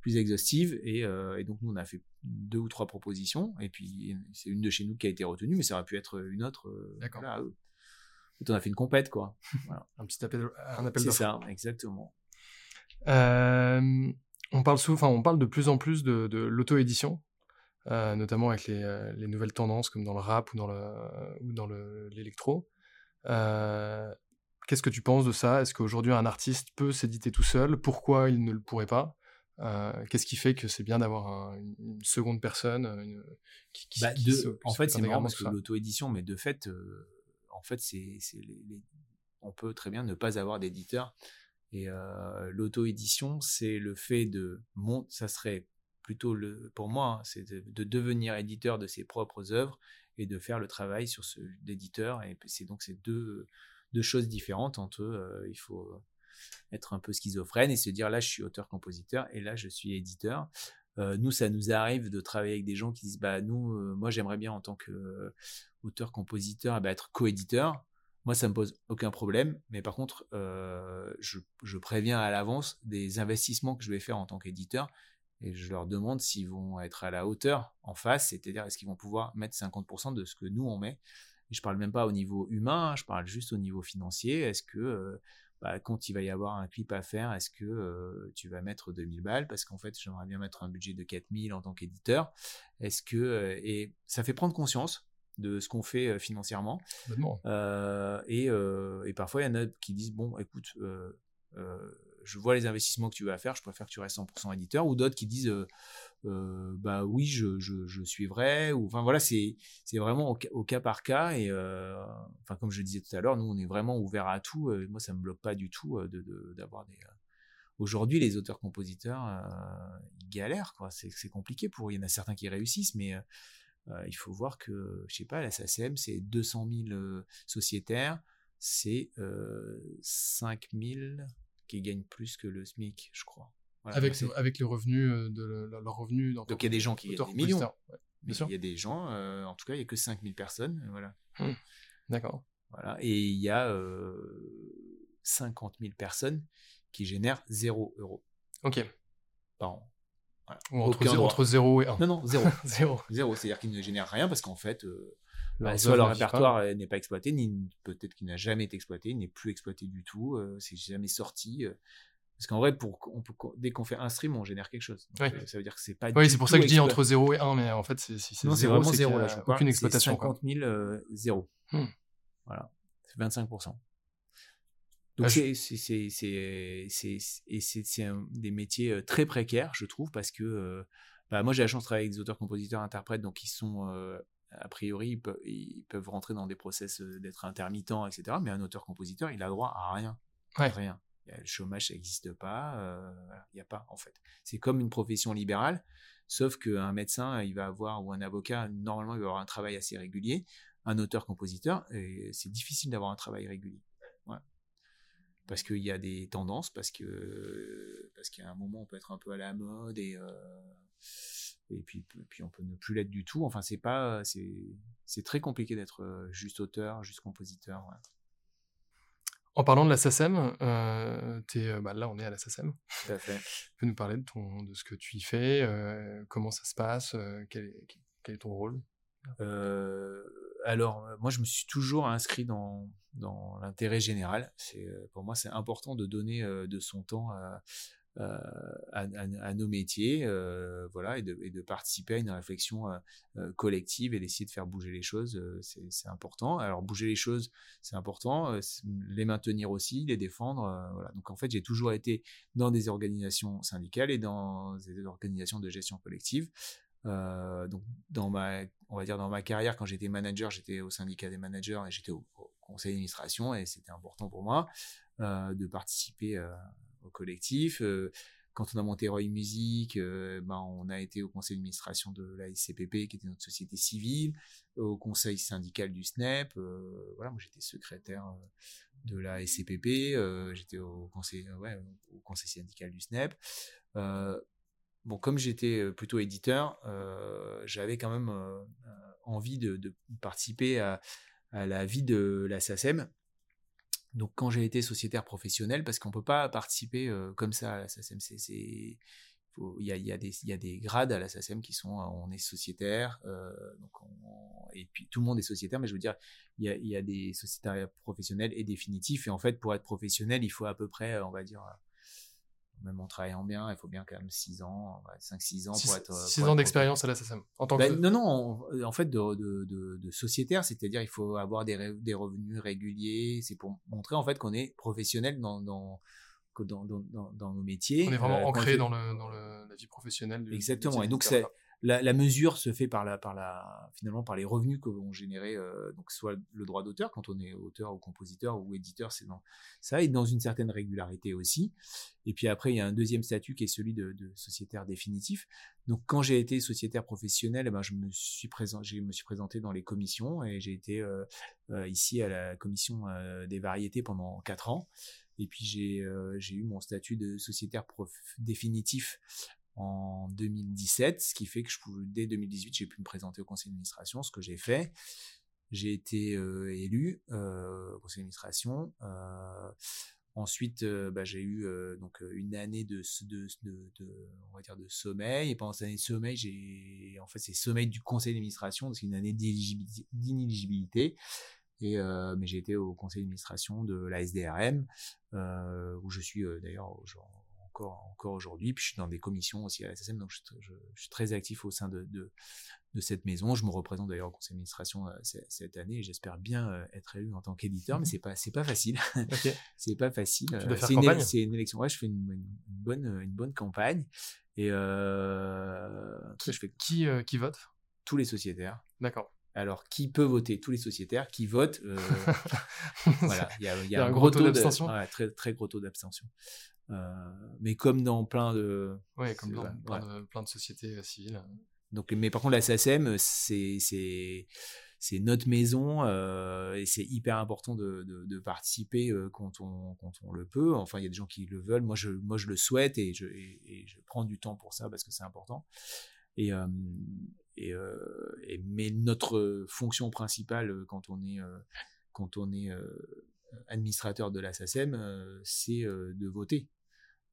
Speaker 2: plus exhaustives, et, et, donc nous on a fait deux ou trois propositions, et puis c'est une de chez nous qui a été retenue, mais ça aurait pu être une autre. D'accord. Voilà, on a fait une compète, quoi.
Speaker 1: Voilà. un petit appel, un appel
Speaker 2: C'est ça, exactement.
Speaker 1: on parle souvent, on parle de plus en plus de, de l'auto-édition euh, notamment avec euh, les, nouvelles tendances comme dans le rap ou dans le ou dans l'électro. Euh, qu'est-ce que tu penses de ça? Est-ce qu'aujourd'hui un artiste peut s'éditer tout seul? Pourquoi il ne le pourrait pas? Qu'est-ce qui fait que c'est bien d'avoir une, seconde personne
Speaker 2: qui, qui, bah, En fait, c'est marrant parce que l'auto-édition, mais de fait, en fait, c'est, on peut très bien ne pas avoir d'éditeur. Et l'auto-édition, c'est le fait de monter, ça serait plutôt le, pour moi, hein, c'est de, devenir éditeur de ses propres œuvres et de faire le travail sur ce d'éditeur. Et c'est donc ces deux, deux choses différentes entre eux. il faut être un peu schizophrène et se dire là, je suis auteur-compositeur et là, je suis éditeur. nous, ça nous arrive de travailler avec des gens qui disent bah nous, moi, j'aimerais bien en tant qu'auteur-compositeur bah, être coéditeur. Moi, ça me pose aucun problème, mais par contre, je, je, préviens à l'avance des investissements que je vais faire en tant qu'éditeur et je leur demande s'ils vont être à la hauteur en face, c'est-à-dire est-ce qu'ils vont pouvoir mettre 50% de ce que nous on met. Et je parle même pas au niveau humain, hein, je parle juste au niveau financier. Est-ce que euh, bah, quand il va y avoir un clip à faire, est-ce que euh, tu vas mettre 2000 balles? Parce qu'en fait j'aimerais bien mettre un budget de 4000 en tant qu'éditeur. Est-ce que euh, et ça fait prendre conscience de ce qu'on fait financièrement. Et, et, parfois il y en a qui disent bon écoute je vois les investissements que tu vas faire, je préfère que tu restes 100% éditeur, ou d'autres qui disent, euh, euh, bah oui, je, je, je, suivrai, ou enfin voilà, c'est vraiment au, cas par cas, et euh, enfin comme je le disais tout à l'heure, nous on est vraiment ouvert à tout, moi ça me bloque pas du tout d'avoir de, des... Aujourd'hui, les auteurs-compositeurs, ils galèrent, quoi. C'est compliqué pour eux. Il y en a certains qui réussissent, mais il faut voir que, je sais pas, la SACM, c'est 200 000 sociétaires, c'est 5 000 qui gagnent plus que le SMIC, je crois.
Speaker 1: avec, avec les revenus euh, de leur revenu.
Speaker 2: Donc il y a des gens qui gagnent des millions. il y a des gens, euh, en tout cas, il n'y a que 5000 personnes. Voilà.
Speaker 1: Hum, d'accord.
Speaker 2: Voilà. Et il y a euh, 50 000 personnes qui génèrent 0 euros.
Speaker 1: Ok.
Speaker 2: Par an.
Speaker 1: Entre, 0, et 1.
Speaker 2: Non, non, 0. 0. 0. C'est-à-dire qu'ils ne génèrent rien parce qu'en fait, euh, bah, soit leur répertoire n'est pas exploité, ni peut-être qu'il n'a jamais été exploité, n'est plus exploité du tout, euh, c'est jamais sorti. Euh. parce qu'en vrai, pour, on peut, dès qu'on fait un stream, on génère quelque chose.
Speaker 1: Euh,
Speaker 2: ça veut dire que c'est pas.
Speaker 1: Oui, c'est pour ça que je dis entre 0 et 1, mais en fait, c'est
Speaker 2: c'est vraiment 0 là.
Speaker 1: aucune exploitation.
Speaker 2: 50 000, 0. Voilà, c'est 25%. Donc c'est c'est des métiers très précaires, je trouve, parce que bah, moi j'ai la chance de travailler avec des auteurs, compositeurs, interprètes, donc ils sont a priori, ils peuvent, rentrer dans des process d'être intermittents, etc. Mais un auteur-compositeur, il a droit à rien. Rien. Le chômage, ça n'existe pas. Euh, il n'y a pas, en fait. C'est comme une profession libérale, sauf qu'un médecin, il va avoir, ou un avocat, normalement, il va avoir un travail assez régulier. Un auteur-compositeur, c'est difficile d'avoir un travail régulier. Parce qu'il y a des tendances, parce que parce qu'à un moment, on peut être un peu à la mode et. Euh, et puis, puis on peut ne plus l'être du tout. Enfin, c'est pas, c'est très compliqué d'être euh, juste auteur, juste compositeur.
Speaker 1: En parlant de la SACEM, euh, es, bah là on est à la SACEM.
Speaker 2: Tout à fait.
Speaker 1: tu peux nous parler de, ton, de ce que tu y fais, euh, comment ça se passe, euh, quel, est, quel, est, ton rôle?
Speaker 2: Alors, moi je me suis toujours inscrit dans, l'intérêt général. Pour moi c'est important de donner de son temps à, euh, nos métiers, euh, voilà, et de, participer à une réflexion euh, collective et d'essayer de faire bouger les choses, c'est important. Alors bouger les choses, c'est important, les maintenir aussi, les défendre. Donc en fait, j'ai toujours été dans des organisations syndicales et dans des organisations de gestion collective. Donc dans ma, on va dire dans ma carrière, quand j'étais manager, j'étais au syndicat des managers et j'étais au, conseil d'administration et c'était important pour moi de participer collectif. Euh, quand on a monté Roy Music, euh, ben, on a été au conseil d'administration de la SCPP, qui était notre société civile, au conseil syndical du SNEP. Euh, voilà, moi j'étais secrétaire de la SCPP, j'étais au conseil, ouais, au conseil syndical du SNEP. Bon, comme j'étais plutôt éditeur, j'avais quand même envie de, participer à, la vie de la SACEM donc quand j'ai été sociétaire professionnel, parce qu'on peut pas participer euh, comme ça à la SACEM, il y a, des grades à la SACEM qui sont, euh, on est sociétaire, euh, donc et puis tout le monde est sociétaire, mais je veux dire, il y a, des sociétaires professionnels et définitifs, et en fait pour être professionnel, il faut à peu près, on va dire, même en travaillant bien, il faut bien quand même 6 ans, 5-6 ans pour être.
Speaker 1: 6 ans d'expérience à la SACEM en tant
Speaker 2: ben, que... Non, non, en, fait, de, de, de, sociétaire, c'est-à-dire il faut avoir des, des revenus réguliers, c'est pour montrer en fait qu'on est professionnel dans, dans dans, dans, dans, nos métiers.
Speaker 1: On est vraiment ancré dans, le, dans le, la vie professionnelle.
Speaker 2: Exactement. Et donc, c'est la, mesure se fait par la, finalement par les revenus que vont générer, euh, donc soit le droit d'auteur quand on est auteur ou compositeur ou éditeur, c'est dans ça et dans une certaine régularité aussi. Et puis après, il y a un deuxième statut qui est celui de, sociétaire définitif. Donc quand j'ai été sociétaire professionnel, eh ben, je me suis présenté dans les commissions et j'ai été euh, euh, ici à la commission des variétés pendant quatre ans. Et puis j'ai eu mon statut de sociétaire définitif en 2017, ce qui fait que je pouvais, dès 2018, j'ai pu me présenter au conseil d'administration, ce que j'ai fait. J'ai été euh, élu euh, au conseil d'administration. Euh, ensuite, bah, j'ai eu donc une année de, de, de, on va dire de sommeil. Et pendant cette année de sommeil, j'ai en fait c'est sommeil du conseil d'administration, c'est une année d'inéligibilité. Et mais j'ai été au conseil d'administration de la SDRM, où je suis d'ailleurs encore, aujourd'hui. Puis je suis dans des commissions aussi à la SSM, donc je, suis très actif au sein de, de, cette maison. Je me représente d'ailleurs au conseil d'administration euh, cette année et j'espère bien euh, être élu en tant qu'éditeur, mais c'est pas c'est pas facile. c'est pas facile.
Speaker 1: Euh, c'est une,
Speaker 2: c'est une élection. Ouais, je fais une, bonne une bonne campagne et
Speaker 1: je fais qui qui vote?
Speaker 2: Tous les sociétaires.
Speaker 1: D'accord.
Speaker 2: Alors, qui peut voter? Tous les sociétaires qui votent. voilà, il y a,
Speaker 1: un, gros, taux, d'abstention.
Speaker 2: très, très gros taux d'abstention. Euh, mais comme dans plein de.
Speaker 1: Ouais, comme dans plein, De, sociétés euh, civiles.
Speaker 2: Donc, mais par contre, la SACEM, c'est c'est notre maison euh, et c'est hyper important de, de, participer quand, on, quand on le peut. Enfin, il y a des gens qui le veulent. Moi, je, moi, je le souhaite et je, et, je prends du temps pour ça parce que c'est important. Et, et, et, mais notre fonction principale quand on est, quand on est administrateur de la SACEM, c'est de voter.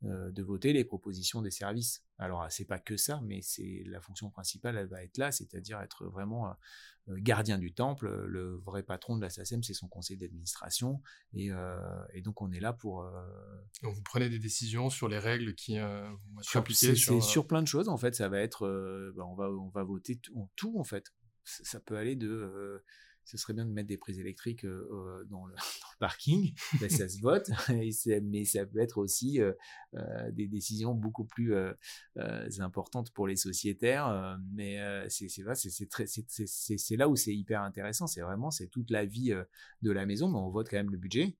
Speaker 2: Euh, de voter les propositions des services. Alors c'est pas que ça, mais c'est la fonction principale, elle va être là, c'est-à-dire être vraiment euh, euh, gardien du temple. Le vrai patron de la SACEM, c'est son conseil d'administration, et, donc on est là pour.
Speaker 1: Donc vous prenez des décisions sur les règles qui vont
Speaker 2: être appliquées sur, sur plein de choses en fait. Ça va être, bah, on va on va voter tout, tout en fait. Ça peut aller de ce serait bien de mettre des prises électriques euh, dans, le, parking, ben, ça se vote, mais ça peut être aussi euh, euh, des décisions beaucoup plus importantes pour les sociétaires. mais c'est c'est là où c'est hyper intéressant. C'est vraiment c'est toute la vie de la maison, mais on vote quand même le budget.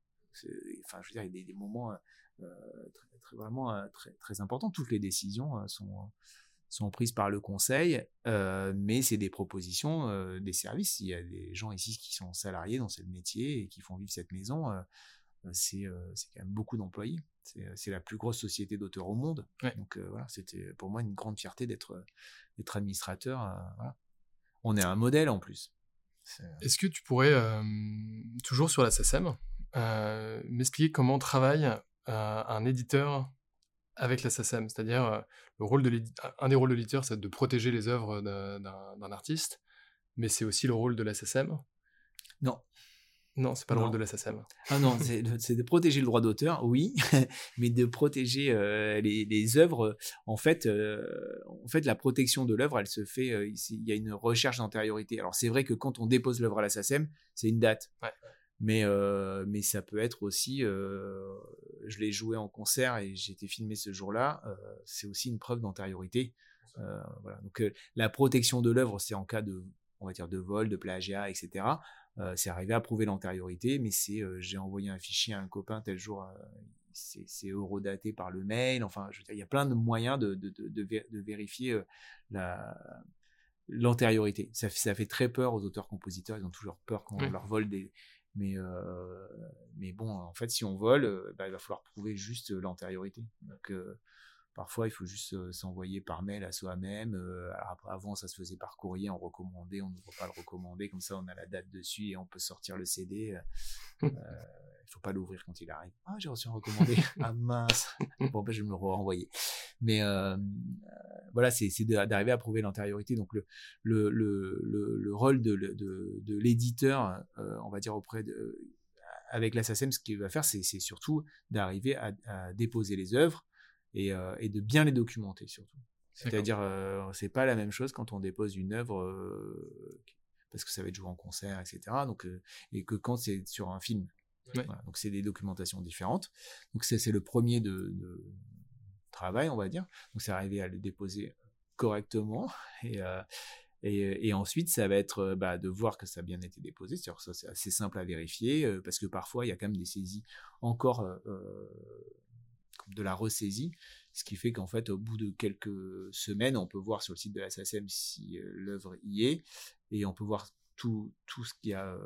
Speaker 2: Enfin, je veux dire, il y a des, moments très, vraiment très, très importants. Toutes les décisions sont sont prises par le conseil, euh, mais c'est des propositions euh, des services. Il y a des gens ici qui sont salariés dans ce métier et qui font vivre cette maison. Euh, c'est quand même beaucoup d'employés. C'est la plus grosse société d'auteurs au monde. Donc voilà, c'était pour moi une grande fierté d'être administrateur. On est un modèle en plus.
Speaker 1: Est-ce que tu pourrais, toujours sur la SACEM, m'expliquer comment travaille un éditeur avec la SACEM, c'est-à-dire euh, le rôle de un des rôles de l'éditeur, c'est de protéger les œuvres d'un artiste, mais c'est aussi le rôle de la SACEM.
Speaker 2: Non.
Speaker 1: Non, c'est pas le rôle de la SACEM.
Speaker 2: Ah non, c'est de protéger le droit d'auteur, oui, mais de protéger euh, les, les, œuvres. En fait, euh, en fait, la protection de l'œuvre, elle se fait. il y a une recherche d'antériorité. Alors c'est vrai que quand on dépose l'œuvre à la SACEM, c'est une date.
Speaker 1: Ouais.
Speaker 2: Mais, euh, mais ça peut être aussi, euh, je l'ai joué en concert et j'ai été filmé ce jour-là, euh, c'est aussi une preuve d'antériorité. voilà. Donc la protection de l'œuvre, c'est en cas de, on va dire, de vol, de plagiat, etc. c'est arrivé à prouver l'antériorité, mais c'est, j'ai envoyé un fichier à un copain tel jour, c'est eurodaté par le mail. Enfin, je veux dire, il y a plein de moyens de, de, de, de vérifier la l'antériorité. Ça, ça, fait très peur aux auteurs-compositeurs. Ils ont toujours peur quand on leur vole des, mais, euh, mais bon, en fait, si on vole, euh, bah, il va falloir prouver juste l'antériorité. Donc, euh, parfois, il faut juste s'envoyer par mail à soi-même. avant, ça se faisait par courrier, en recommandé. On ne peut pas le recommander. Comme ça, on a la date dessus et on peut sortir le CD. Il faut pas l'ouvrir quand il arrive. Ah, j'ai reçu un recommandé. ah mince. bon, ben, je vais me le renvoyer. Mais euh, voilà, c'est d'arriver à prouver l'antériorité. Donc le, le, le, le, rôle de, de, de l'éditeur, euh, on va dire auprès de avec l'assassin, ce qu'il va faire, c'est surtout d'arriver à, à, déposer les œuvres et, euh, et, de bien les documenter surtout. C'est-à-dire, euh, c'est pas la même chose quand on dépose une œuvre parce que ça va être joué en concert, etc. Donc, et que quand c'est sur un film, donc c'est des documentations différentes. Donc c'est le premier de, travail, on va dire. Donc c'est arriver à le déposer correctement et et, ensuite, ça va être bah, de voir que ça a bien été déposé. C'est assez simple à vérifier parce que parfois, il y a quand même des saisies encore de la ressaisie, ce qui fait qu'en fait, au bout de quelques semaines, on peut voir sur le site de la SACEM si euh, l'œuvre y est, et on peut voir tout ce qui a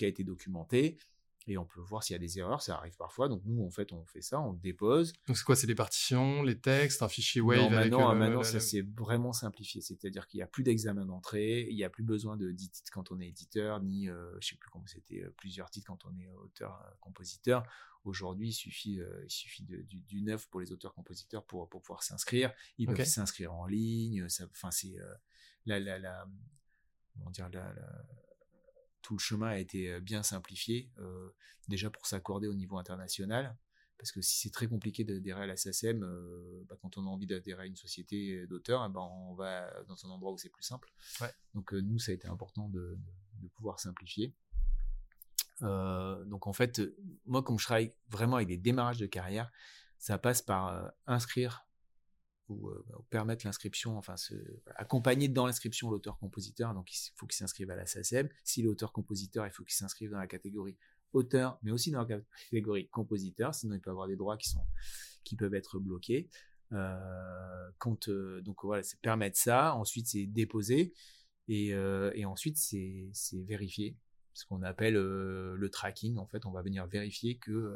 Speaker 2: été documenté, et on peut voir s'il y a des erreurs, ça arrive parfois. Donc nous, en fait, on fait ça, on dépose.
Speaker 1: Donc c'est quoi C'est les partitions, les textes, un fichier Wave
Speaker 2: non, maintenant, maintenant ça s'est vraiment simplifié. C'est-à-dire qu'il n'y a plus d'examen d'entrée, il n'y a plus besoin de 10 titres quand on est éditeur, ni, je euh, je sais plus comment c'était, euh, plusieurs titres quand on est auteur-compositeur. Aujourd'hui, il suffit, euh, il suffit de, du, neuf pour les auteurs-compositeurs pour, pour pouvoir s'inscrire. Ils peuvent s'inscrire en ligne. Enfin, c'est euh, la, la, la, dire, la, tout le chemin a été euh, bien simplifié, déjà pour s'accorder au niveau international. Parce que si c'est très compliqué d'adhérer à la SACEM, bah, quand on a envie d'adhérer à une société d'auteurs, eh ben on va dans un endroit où c'est plus simple. Donc nous, ça a été important de, de pouvoir simplifier. Euh, donc en fait, moi, comme je travaille vraiment avec des démarrages de carrière, ça passe par euh, inscrire ou, euh, permettre l'inscription, enfin accompagner dans l'inscription l'auteur-compositeur. Donc il faut qu'il s'inscrive à la SACEM. Si l'auteur-compositeur, il faut qu'il s'inscrive dans la catégorie auteur, mais aussi dans la catégorie compositeur, sinon il peut avoir des droits qui sont qui peuvent être bloqués. quand, donc voilà, c'est permettre ça. Ensuite, c'est déposer et, et ensuite c'est vérifier ce qu'on appelle euh, le tracking. En fait, on va venir vérifier que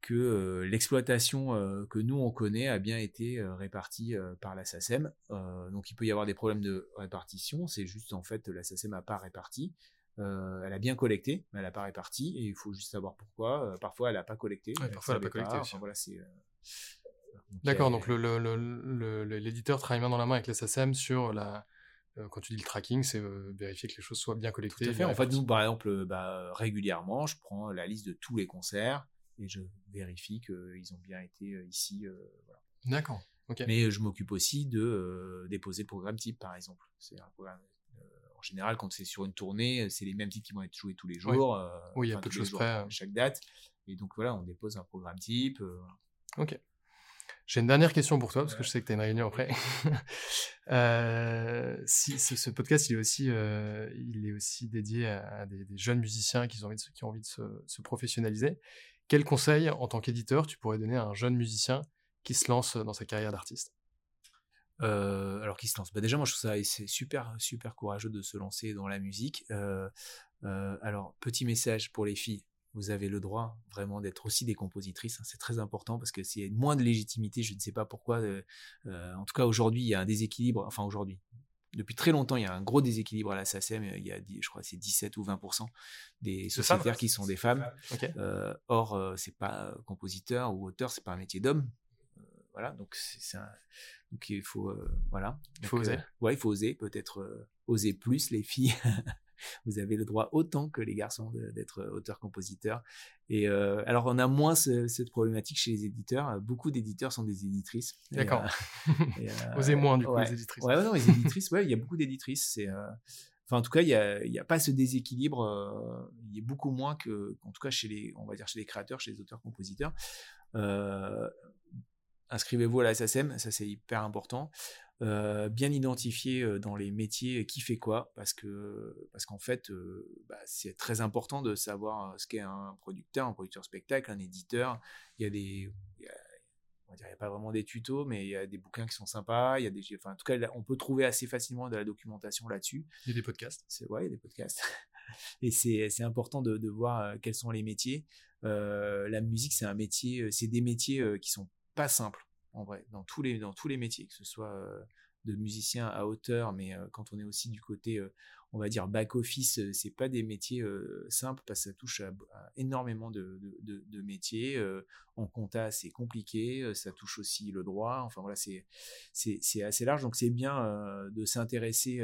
Speaker 2: que euh, l'exploitation euh, que nous on connaît a bien été répartie par la SACEM. donc il peut y avoir des problèmes de répartition, c'est juste en fait la SACEM n'a pas réparti. elle a bien collecté, mais elle n'a pas réparti, et il faut juste savoir pourquoi. parfois elle n'a pas collecté.
Speaker 1: parfois elle n'a pas collecté. voilà, D'accord, donc l'éditeur travaille main dans la main avec la SACEM sur la, euh, quand tu dis le tracking, c'est euh, vérifier que les choses soient bien collectées.
Speaker 2: Tout à fait. En fait, nous, par exemple, euh, bah, régulièrement, je prends la liste de tous les concerts et je vérifie qu'ils ont bien été ici.
Speaker 1: D'accord.
Speaker 2: Mais je m'occupe aussi de déposer le programme type, par exemple. C'est un programme. en général, quand c'est sur une tournée, c'est les mêmes titres qui vont être joués tous les jours.
Speaker 1: oui, il y a peu de choses près.
Speaker 2: Chaque date. Et donc voilà, on dépose un programme type.
Speaker 1: Ok. J'ai une dernière question pour toi, parce que je sais que tu as une réunion après. euh, si, ce, podcast, il est aussi, euh, il est aussi dédié à, des, jeunes musiciens qui ont envie de, qui ont envie de se, se professionnaliser. Quel conseil, en tant qu'éditeur, tu pourrais donner à un jeune musicien qui se lance dans sa carrière d'artiste?
Speaker 2: Euh, alors qui se lance? Bah déjà moi je trouve ça super super courageux de se lancer dans la musique euh, euh, alors petit message pour les filles vous avez le droit vraiment d'être aussi des compositrices. Hein. c'est très important parce que c'est moins de légitimité. Je ne sais pas pourquoi. Euh, euh, en tout cas, aujourd'hui, il y a un déséquilibre. Enfin, aujourd'hui, depuis très longtemps, il y a un gros déséquilibre à la SACEM. Il y a, je crois, c'est 17 ou 20% des sociétaires qui sont des femmes. Euh, or, c'est pas compositeur ou auteur, c'est pas un métier d'homme. voilà, donc c'est donc il faut voilà.
Speaker 1: Il faut oser.
Speaker 2: ouais, il faut oser. Peut-être oser plus les filles. vous avez le droit autant que les garçons d'être auteur-compositeur. Et euh, alors on a moins cette problématique chez les éditeurs. Beaucoup d'éditeurs sont des éditrices.
Speaker 1: D'accord. Euh, Osez moins du coup les éditrices.
Speaker 2: Ouais, non, les éditrices. Ouais, il y a beaucoup d'éditrices. C'est euh, Enfin, en tout cas, il n'y a, pas ce déséquilibre. il y a beaucoup moins que, en tout cas, chez les, on va dire, chez les créateurs, chez les auteurs-compositeurs. inscrivez-vous à la SACEM, ça c'est hyper important. Euh, bien identifier euh, dans les métiers qui fait quoi, parce que parce qu'en fait, euh, bah, c'est très important de savoir ce qu'est un producteur, un producteur spectacle, un éditeur. Il y a des on va dire, il n'y a pas vraiment des tutos, mais il y a des bouquins qui sont sympas. Il y a des, enfin, en tout cas, on peut trouver assez facilement de la documentation là-dessus.
Speaker 1: Il y a des podcasts.
Speaker 2: C'est ouais, il y a des podcasts. Et c'est important de, de, voir quels sont les métiers. la musique, c'est un métier, c'est des métiers qui sont pas simples dans tous les, dans tous les métiers, que ce soit euh, de musicien à auteur, mais euh, quand on est aussi du côté, euh, on va dire, back-office, c'est pas des métiers simples parce que ça touche à, énormément de, de, métiers. en compta, c'est compliqué, ça touche aussi le droit, enfin voilà, c'est, assez large, donc c'est bien de s'intéresser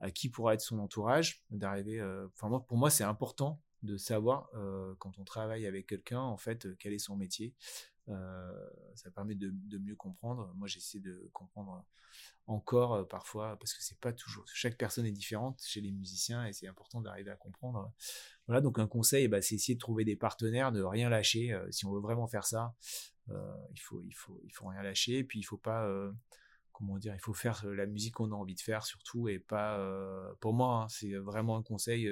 Speaker 2: à qui pourra être son entourage, d'arriver, enfin moi, pour moi, c'est important de savoir quand on travaille avec quelqu'un, en fait, quel est son métier. ça permet de, mieux comprendre. Moi, j'essaie de comprendre encore parfois parce que c'est pas toujours. Chaque personne est différente chez les musiciens et c'est important d'arriver à comprendre. Voilà, donc un conseil, bah, c'est essayer de trouver des partenaires, de rien lâcher. si on veut vraiment faire ça, il faut, il faut, il faut rien lâcher. Et puis il faut pas comment dire, il faut faire la musique qu'on a envie de faire surtout et pas, pour moi, hein, c'est vraiment un conseil.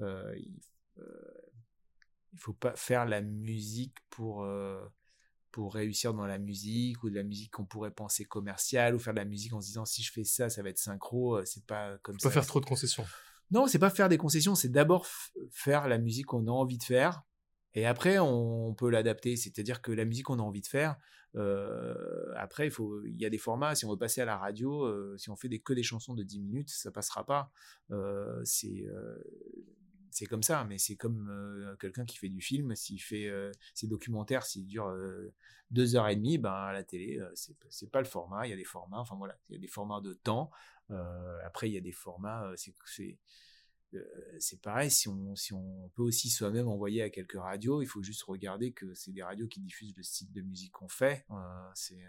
Speaker 2: il, il faut pas faire la musique pour pour réussir dans la musique ou de la musique qu'on pourrait penser commerciale ou faire de la musique en se disant si je fais ça ça va être synchro c'est pas comme
Speaker 1: faut ça. pas faire trop de concessions.
Speaker 2: Non c'est pas faire des concessions c'est d'abord faire la musique qu'on a envie de faire et après on, peut l'adapter. C'est-à-dire que la musique qu'on a envie de faire euh, après il faut il y a des formats. Si on veut passer à la radio euh, si on fait des, que des chansons de 10 minutes ça passera pas. Euh, c'est c'est comme ça, mais c'est comme quelqu'un qui fait du film, s'il fait ses documentaires, s'il dure deux heures et demie, ben à la télé, c'est c'est pas le format. Il y a des formats, enfin voilà, il y a des formats de temps. après, il y a des formats, c'est c'est pareil. Si on si on peut aussi soi-même envoyer à quelques radios, il faut juste regarder que c'est des radios qui diffusent le style de musique qu'on fait. c'est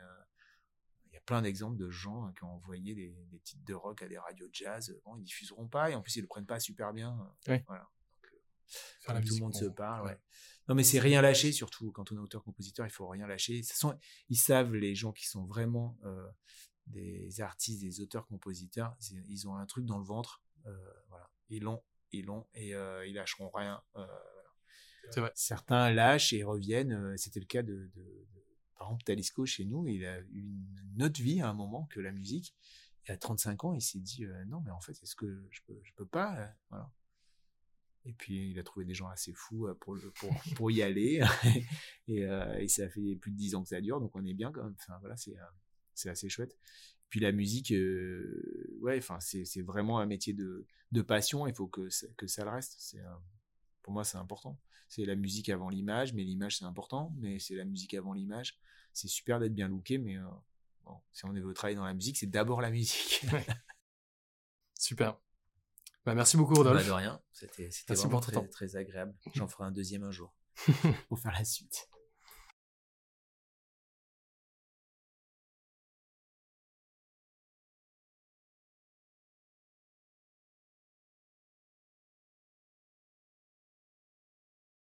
Speaker 2: il y a plein d'exemples de gens hein, qui ont envoyé des, titres de rock à des radios jazz. Bon, ils diffuseront pas et en plus ils le prennent pas super bien. Voilà. Donc, euh, tout le monde se parle. Ouais. Non, mais c'est rien lâcher, surtout quand on est auteur-compositeur, il faut rien lâcher. Sont, ils savent, les gens qui sont vraiment euh, des artistes, des auteurs-compositeurs, ils ont un truc dans le ventre. Euh, voilà. Ils l'ont, ils l'ont et ils lâcheront rien. Vrai. Certains lâchent et reviennent. C'était le cas de, de par exemple, Talisco, chez nous, il a eu une autre vie à un moment que la musique. Et à 35 ans, il s'est dit euh, non, mais en fait, est-ce que je peux, peux pas euh. Et puis, il a trouvé des gens assez fous euh, pour, y aller. et, ça fait plus de 10 ans que ça dure, donc on est bien quand même. Enfin, voilà, c'est, assez chouette. Puis la musique, ouais, enfin, c'est, vraiment un métier de, passion. Il faut que, ça le reste. Pour moi, c'est important. C'est la musique avant l'image, mais l'image, c'est important. Mais c'est la musique avant l'image c'est super d'être bien looké, mais euh, si on veut travailler dans la musique, c'est d'abord la musique.
Speaker 1: super. Bah, merci beaucoup, Rodolphe.
Speaker 2: Bah, de rien. C'était vraiment très, très agréable. J'en ferai un deuxième un jour pour faire la suite.